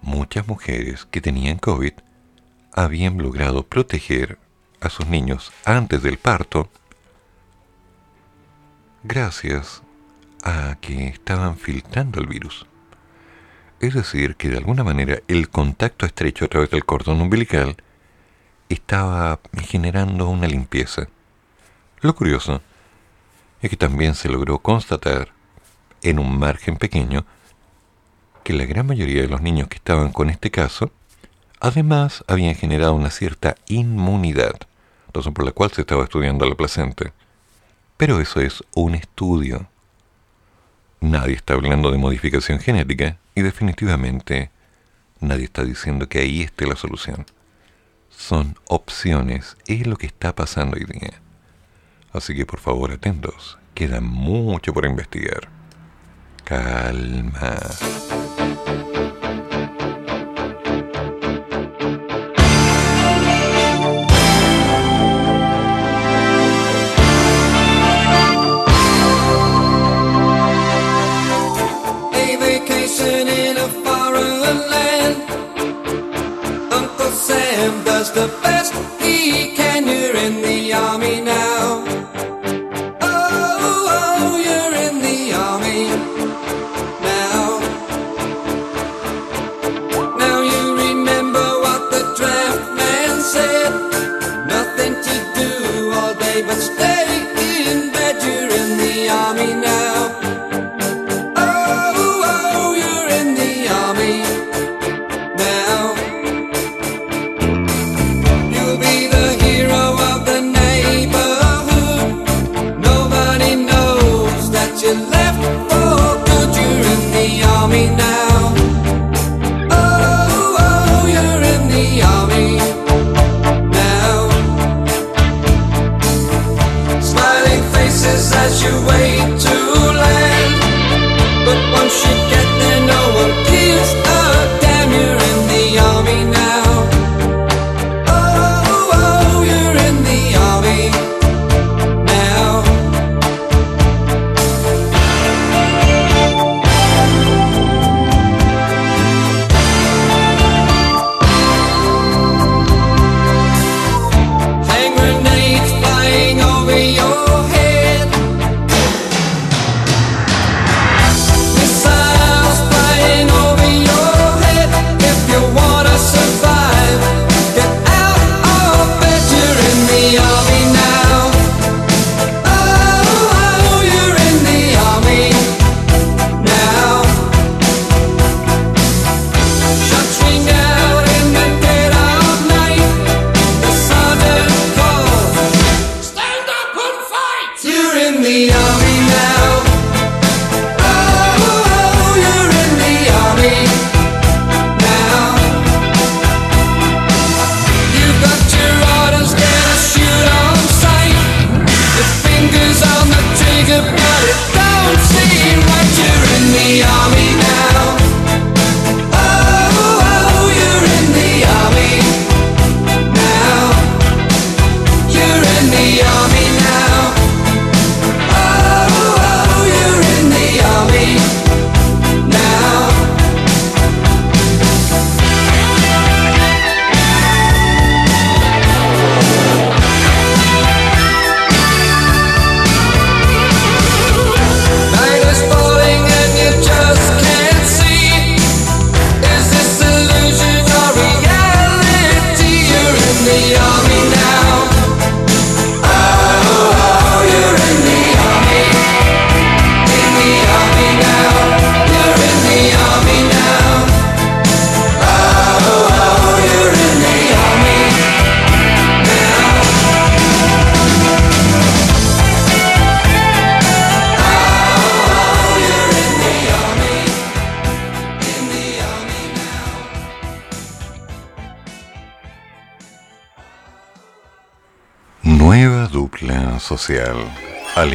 muchas mujeres que tenían COVID habían logrado proteger a sus niños antes del parto gracias a que estaban filtrando el virus. Es decir, que de alguna manera el contacto estrecho a través del cordón umbilical estaba generando una limpieza. Lo curioso es que también se logró constatar, en un margen pequeño, que la gran mayoría de los niños que estaban con este caso, además habían generado una cierta inmunidad, razón por la cual se estaba estudiando la placenta. Pero eso es un estudio. Nadie está hablando de modificación genética y definitivamente nadie está diciendo que ahí esté la solución son opciones, es lo que está pasando hoy día. Así que por favor atentos, queda mucho por investigar. Calma. A vacation in a foreign land. Uncle Sam does the best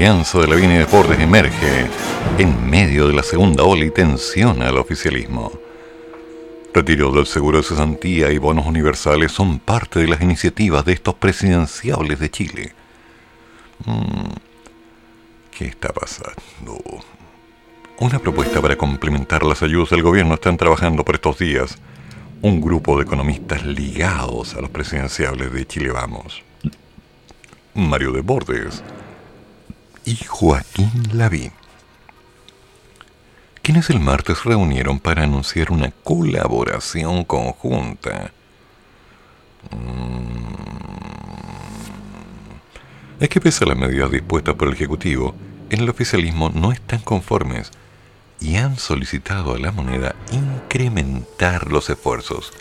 Alianza de la Vina y Deportes emerge en medio de la segunda ola y tensiona al oficialismo. Retiro del seguro de cesantía y bonos universales son parte de las iniciativas de estos presidenciables de Chile. Mm, ¿Qué está pasando? Una propuesta para complementar las ayudas del gobierno están trabajando por estos días un grupo de economistas ligados a los presidenciables de Chile Vamos. Mario de Bordes y Joaquín Lavín, quienes el martes reunieron para anunciar una colaboración conjunta. Mm. Es que pese a las medidas dispuestas por el Ejecutivo, en el oficialismo no están conformes y han solicitado a la moneda incrementar los esfuerzos.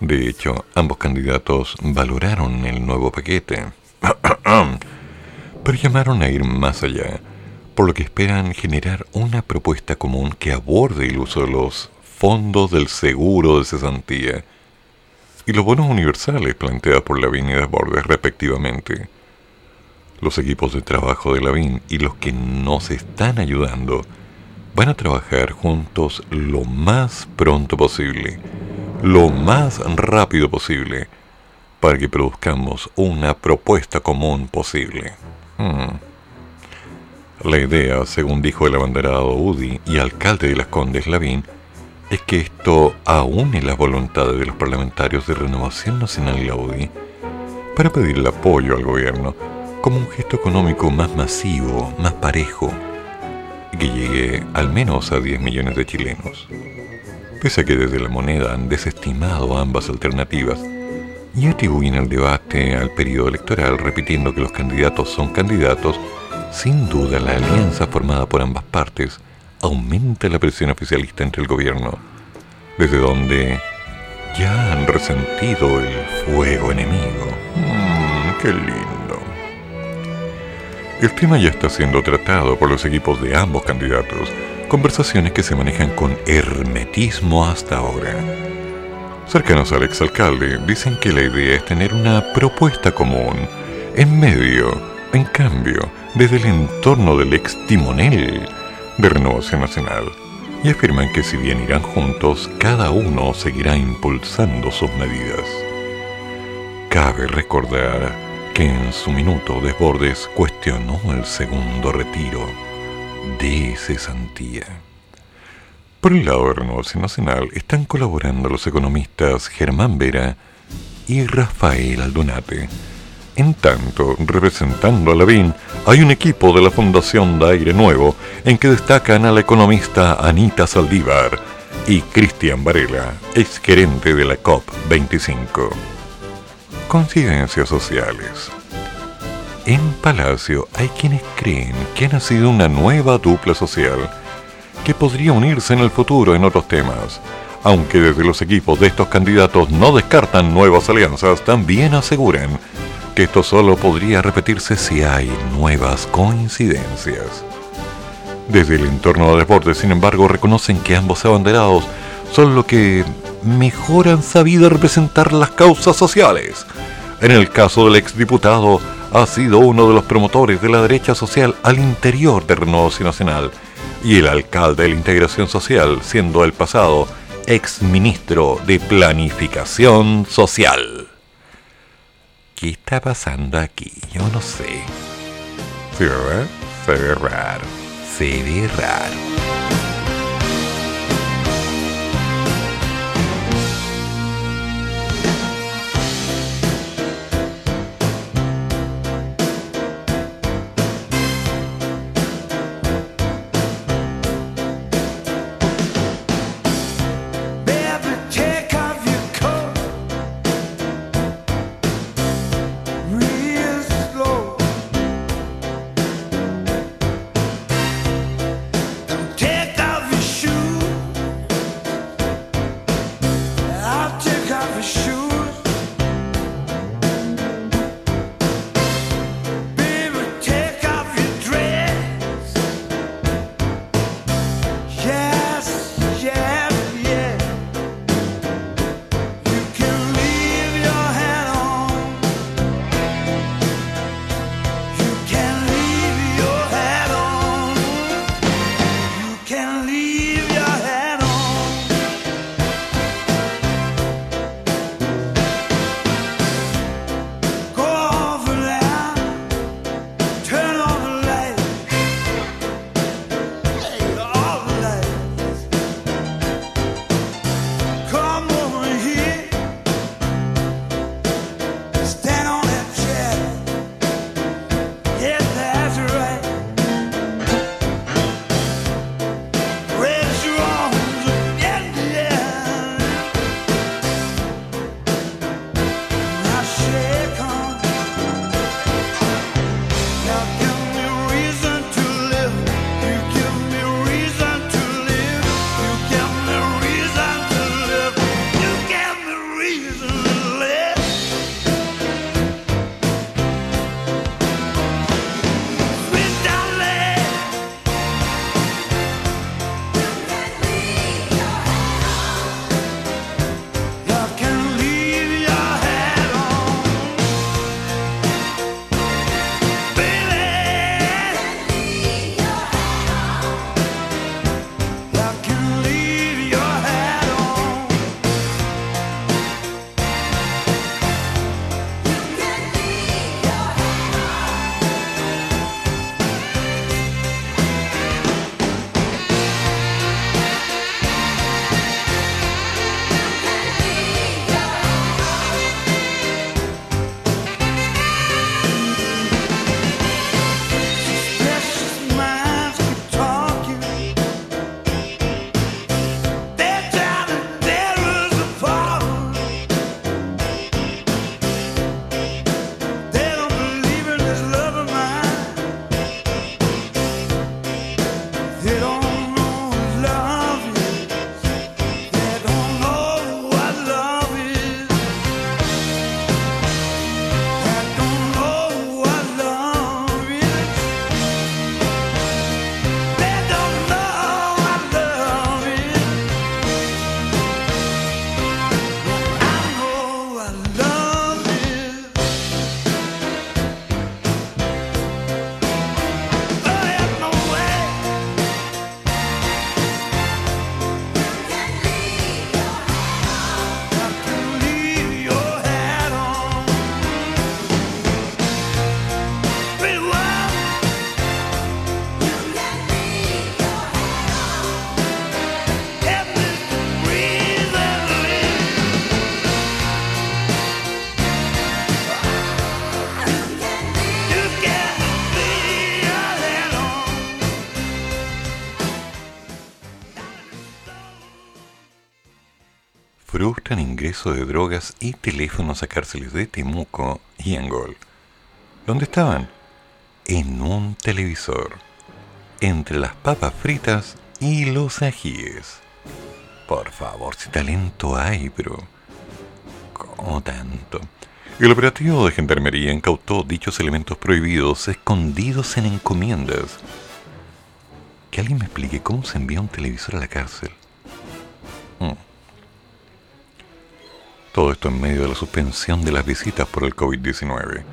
De hecho, ambos candidatos valoraron el nuevo paquete, pero llamaron a ir más allá, por lo que esperan generar una propuesta común que aborde el uso de los fondos del seguro de cesantía y los bonos universales planteados por la y Bordes respectivamente. Los equipos de trabajo de Lavín y los que nos están ayudando van a trabajar juntos lo más pronto posible, lo más rápido posible, para que produzcamos una propuesta común posible. La idea, según dijo el abanderado UDI y alcalde de Las Condes Lavín, es que esto aúne las voluntades de los parlamentarios de Renovación Nacional y UDI para pedir el apoyo al gobierno como un gesto económico más masivo, más parejo, que llegue al menos a 10 millones de chilenos. Pese a que desde la moneda han desestimado ambas alternativas y atribuyen el debate al periodo electoral repitiendo que los candidatos son candidatos, sin duda la alianza formada por ambas partes aumenta la presión oficialista entre el gobierno, desde donde ya han resentido el fuego enemigo. Mm, ¡Qué lindo! El tema ya está siendo tratado por los equipos de ambos candidatos, conversaciones que se manejan con hermetismo hasta ahora. Cercanos al exalcalde dicen que la idea es tener una propuesta común, en medio, en cambio, desde el entorno del ex timonel de Renovación Nacional, y afirman que si bien irán juntos, cada uno seguirá impulsando sus medidas. Cabe recordar en su minuto Desbordes cuestionó el segundo retiro de cesantía. Por el lado de Renovación Nacional están colaborando los economistas Germán Vera y Rafael Aldunate. En tanto, representando a Lavín, hay un equipo de la Fundación de Aire Nuevo en que destacan a la economista Anita Saldívar y Cristian Varela, ex gerente de la COP25. Coincidencias sociales. En Palacio hay quienes creen que ha nacido una nueva dupla social que podría unirse en el futuro en otros temas. Aunque desde los equipos de estos candidatos no descartan nuevas alianzas, también aseguran que esto solo podría repetirse si hay nuevas coincidencias. Desde el entorno de deporte, sin embargo, reconocen que ambos abanderados son lo que mejor han sabido representar las causas sociales. En el caso del exdiputado, ha sido uno de los promotores de la derecha social al interior de Renovación Nacional y el alcalde de la integración social, siendo el pasado exministro de Planificación Social. ¿Qué está pasando aquí? Yo no sé. Se ve raro. Se ve raro. Ingreso de drogas y teléfonos a cárceles de Temuco y Angol. ¿Dónde estaban? En un televisor, entre las papas fritas y los ajíes. Por favor, si talento hay, pero... ¿Cómo tanto? El operativo de gendarmería incautó dichos elementos prohibidos escondidos en encomiendas. Que alguien me explique cómo se envía un televisor a la cárcel. Todo esto en medio de la suspensión de las visitas por el COVID-19.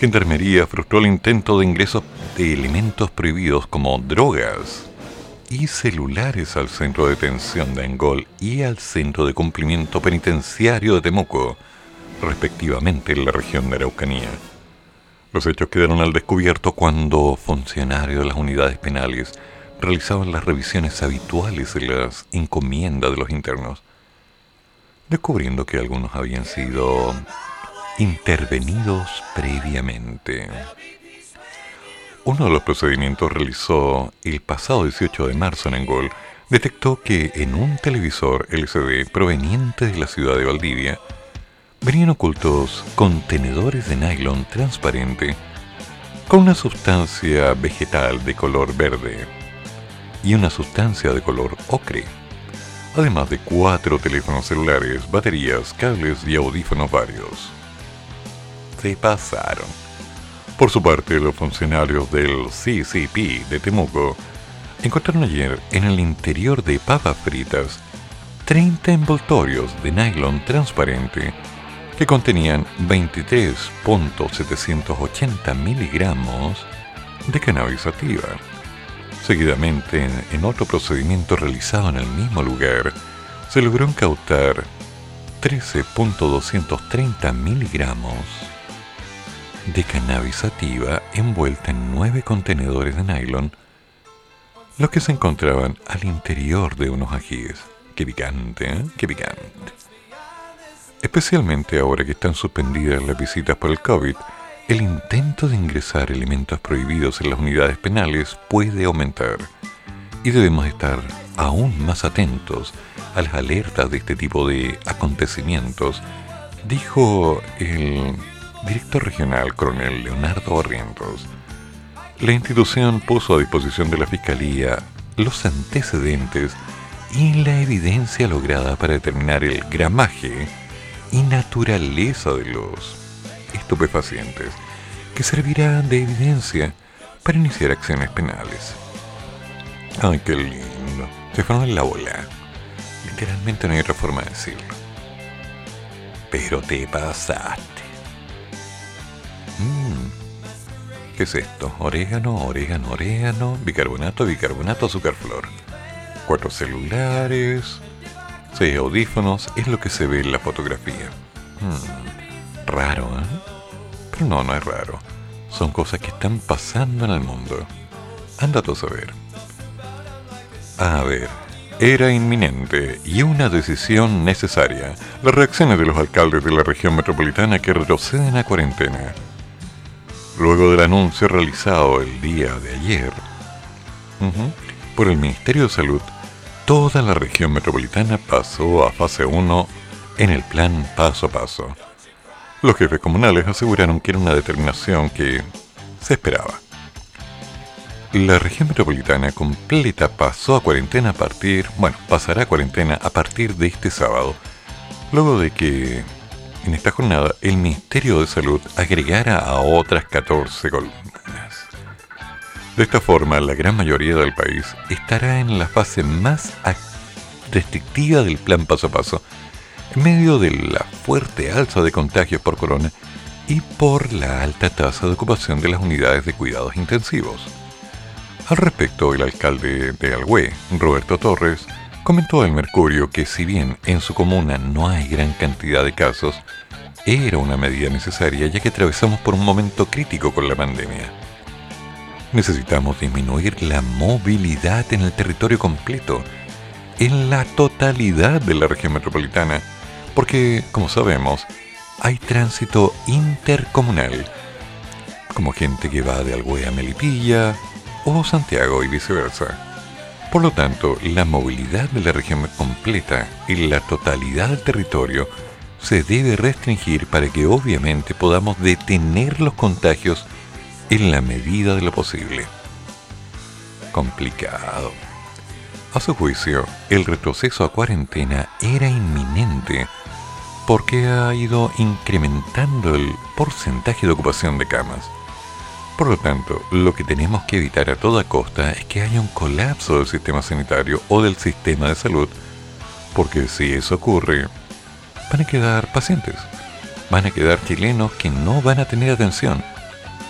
Gendarmería frustró el intento de ingreso de elementos prohibidos como drogas y celulares al centro de detención de Angol y al centro de cumplimiento penitenciario de Temuco respectivamente en la región de Araucanía. Los hechos quedaron al descubierto cuando funcionarios de las unidades penales realizaban las revisiones habituales de las encomiendas de los internos, descubriendo que algunos habían sido intervenidos previamente. Uno de los procedimientos realizó el pasado 18 de marzo en Engol detectó que en un televisor LCD proveniente de la ciudad de Valdivia venían ocultos contenedores de nylon transparente con una sustancia vegetal de color verde y una sustancia de color ocre, además de cuatro teléfonos celulares, baterías, cables y audífonos varios. Se pasaron. Por su parte, los funcionarios del CCP de Temuco encontraron ayer en el interior de papas fritas 30 envoltorios de nylon transparente que contenían 23.780 miligramos de cannabis sativa. Seguidamente, en, otro procedimiento realizado en el mismo lugar, se logró incautar 13.230 miligramos de cannabis sativa envuelta en nueve contenedores de nylon, los que se encontraban al interior de unos ajíes. Qué picante, ¿eh? Qué picante. Especialmente ahora que están suspendidas las visitas por el COVID, el intento de ingresar elementos prohibidos en las unidades penales puede aumentar y debemos estar aún más atentos a las alertas de este tipo de acontecimientos, dijo el director regional coronel Leonardo Barrientos. La institución puso a disposición de la Fiscalía los antecedentes y la evidencia lograda para determinar el gramaje y naturaleza de los estupefacientes, que servirá de evidencia para iniciar acciones penales. Ay, qué lindo. Se fueron en la bola. Literalmente no hay otra forma de decirlo. Pero te pasaste. Mm. ¿Qué es esto? Orégano, orégano, orégano, bicarbonato, bicarbonato, azúcar flor. Cuatro celulares, Sí, audífonos es lo que se ve en la fotografía. Hmm, raro, ¿eh? No, no es raro. Son cosas que están pasando en el mundo. Anda a saber. A ver, era inminente y una decisión necesaria. Las reacciones de los alcaldes de la región metropolitana que retroceden a cuarentena. Luego del anuncio realizado el día de ayer por el Ministerio de Salud toda la región metropolitana pasó a fase 1 en el plan paso a paso. Los jefes comunales aseguraron que era una determinación que se esperaba. La región metropolitana completa pasó a cuarentena a partir, bueno, pasará a cuarentena a partir de este sábado, luego de que en esta jornada el Ministerio de Salud agregara a otras 14 columnas. De esta forma, la gran mayoría del país estará en la fase más restrictiva del plan paso a paso, en medio de la fuerte alza de contagios por corona y por la alta tasa de ocupación de las unidades de cuidados intensivos. Al respecto, el alcalde de Alhué, Roberto Torres, comentó al Mercurio que si bien en su comuna no hay gran cantidad de casos, era una medida necesaria ya que atravesamos por un momento crítico con la pandemia necesitamos disminuir la movilidad en el territorio completo, en la totalidad de la región metropolitana, porque, como sabemos, hay tránsito intercomunal, como gente que va de Albué a Melipilla o Santiago y viceversa. Por lo tanto, la movilidad de la región completa y la totalidad del territorio se debe restringir para que obviamente podamos detener los contagios en la medida de lo posible. Complicado. A su juicio, el retroceso a cuarentena era inminente porque ha ido incrementando el porcentaje de ocupación de camas. Por lo tanto, lo que tenemos que evitar a toda costa es que haya un colapso del sistema sanitario o del sistema de salud, porque si eso ocurre, van a quedar pacientes, van a quedar chilenos que no van a tener atención,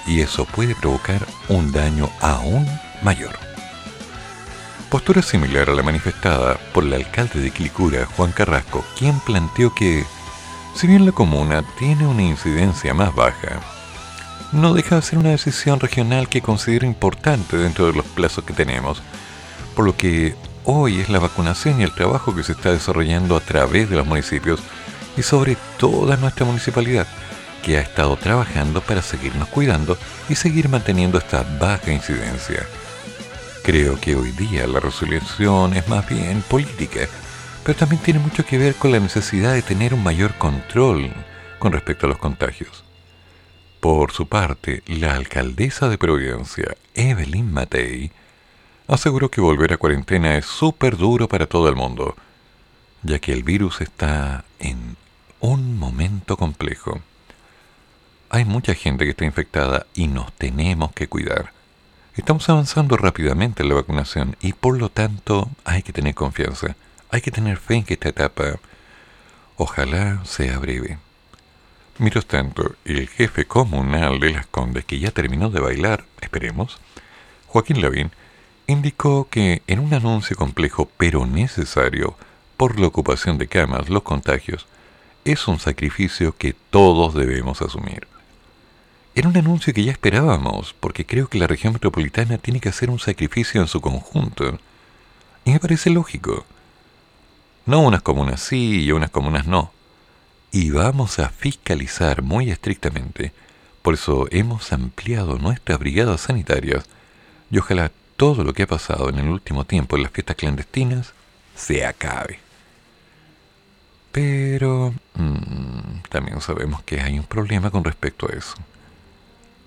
y eso puede provocar un daño aún mayor. Postura similar a la manifestada por el alcalde de Clicura, Juan Carrasco, quien planteó que, si bien la comuna tiene una incidencia más baja, no deja de ser una decisión regional que considera importante dentro de los plazos que tenemos, por lo que hoy es la vacunación y el trabajo que se está desarrollando a través de los municipios y sobre toda nuestra municipalidad, que ha estado trabajando para seguirnos cuidando y seguir manteniendo esta baja incidencia. Creo que hoy día la resolución es más bien política, pero también tiene mucho que ver con la necesidad de tener un mayor control con respecto a los contagios. Por su parte, la alcaldesa de Providencia, Evelyn Matei, aseguró que volver a cuarentena es súper duro para todo el mundo, ya que el virus está en un momento complejo. Hay mucha gente que está infectada y nos tenemos que cuidar. Estamos avanzando rápidamente en la vacunación y por lo tanto hay que tener confianza, hay que tener fe en que esta etapa ojalá sea breve. Mientras tanto, el jefe comunal de Las Condes, que ya terminó de bailar, esperemos, Joaquín Lavín, indicó que en un anuncio complejo pero necesario por la ocupación de camas, los contagios, es un sacrificio que todos debemos asumir. Era un anuncio que ya esperábamos, porque creo que la región metropolitana tiene que hacer un sacrificio en su conjunto. Y me parece lógico. No unas comunas sí y unas comunas no y vamos a fiscalizar muy estrictamente. Por eso hemos ampliado nuestras brigadas sanitarias y ojalá todo lo que ha pasado en el último tiempo en las fiestas clandestinas se acabe. Pero mm, también sabemos que hay un problema con respecto a eso.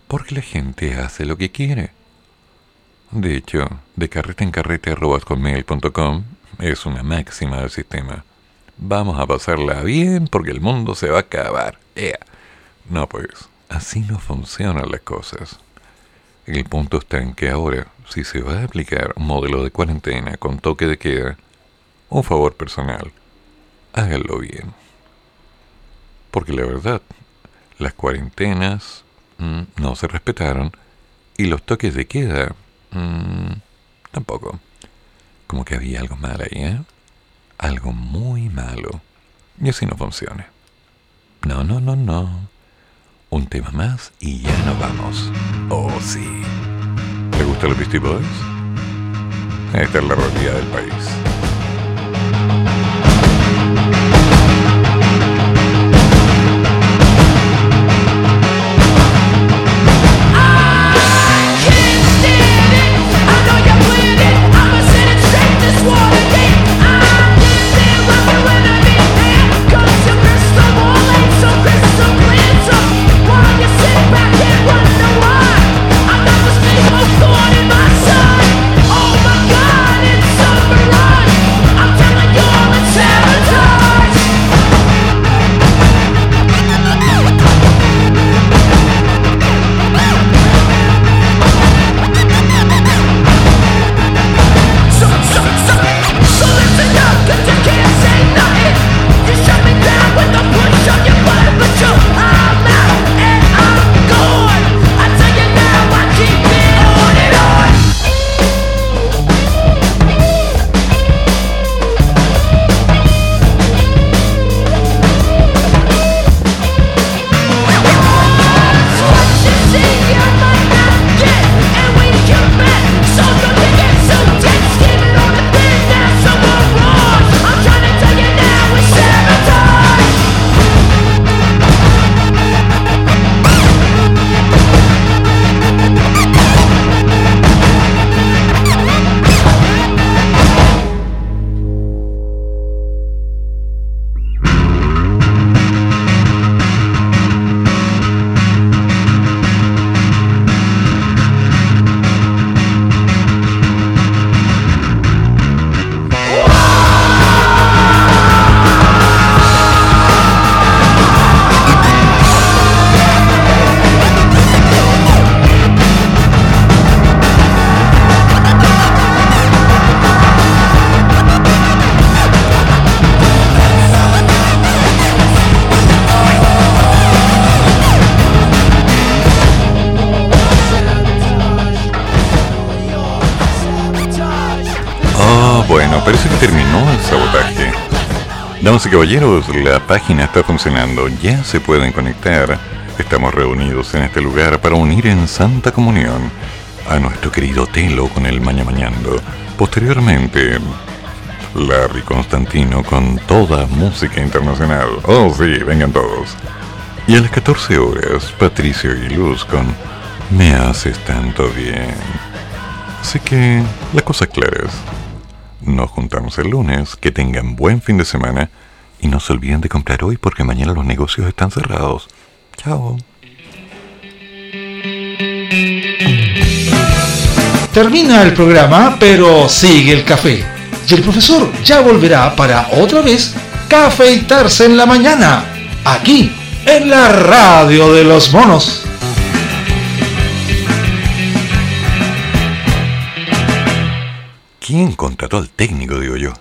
Porque la gente hace lo que quiere. De hecho, de carreta en carrete es una máxima del sistema. Vamos a pasarla bien porque el mundo se va a acabar. No, pues, así no funcionan las cosas. El punto está en que ahora, si se va a aplicar un modelo de cuarentena con toque de queda, un favor personal, háganlo bien. Porque la verdad, las cuarentenas mm, no se respetaron y los toques de queda mm, tampoco. Como que había algo mal ahí, ¿eh? algo muy malo. Y así no funciona. No, no, no, no. Un tema más y ya nos vamos. Oh, sí. ¿Te gustan los Beastie Boys? Esta es la realidad del país. Caballeros, la página está funcionando. Ya se pueden conectar. Estamos reunidos en este lugar para unir en Santa Comunión a nuestro querido Telo con el Maña Mañando. Posteriormente, Larry Constantino con toda música internacional. Oh sí, vengan todos. Y a las 14 horas, Patricio Aguiluz con Me haces tanto bien. Así que, las cosas claras. Nos juntamos el lunes, que tengan buen fin de semana y no se olviden de comprar hoy porque mañana los negocios están cerrados. Chao. Termina el programa, pero sigue el café. Y el profesor ya volverá para otra vez cafeitarse en la mañana, aquí, en la radio de los monos. ¿Quién contrató al técnico, digo yo?